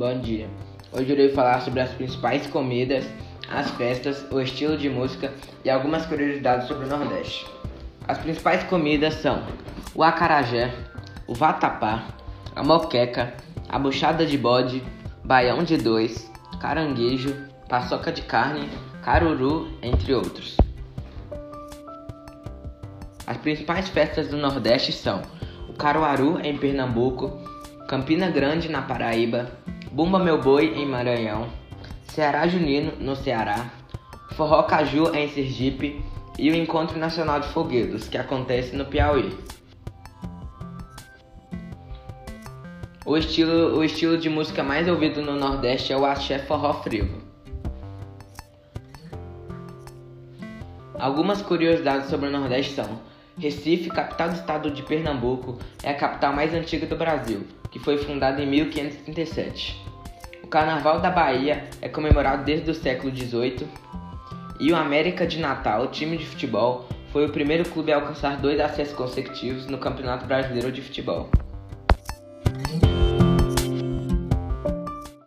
Bom dia. Hoje irei falar sobre as principais comidas, as festas, o estilo de música e algumas curiosidades sobre o Nordeste. As principais comidas são o acarajé, o vatapá, a moqueca, a buchada de bode, baião de dois, caranguejo, paçoca de carne, caruru, entre outros. As principais festas do Nordeste são o Caruaru em Pernambuco, Campina Grande na Paraíba, Bumba Meu Boi em Maranhão, Ceará Junino no Ceará, Forró Caju em Sergipe e o Encontro Nacional de Foguedos, que acontece no Piauí. O estilo, o estilo de música mais ouvido no Nordeste é o axé forró frivo. Algumas curiosidades sobre o Nordeste são Recife, capital do estado de Pernambuco, é a capital mais antiga do Brasil, que foi fundada em 1537. O Carnaval da Bahia é comemorado desde o século XVIII e o América de Natal, time de futebol, foi o primeiro clube a alcançar dois acessos consecutivos no Campeonato Brasileiro de Futebol.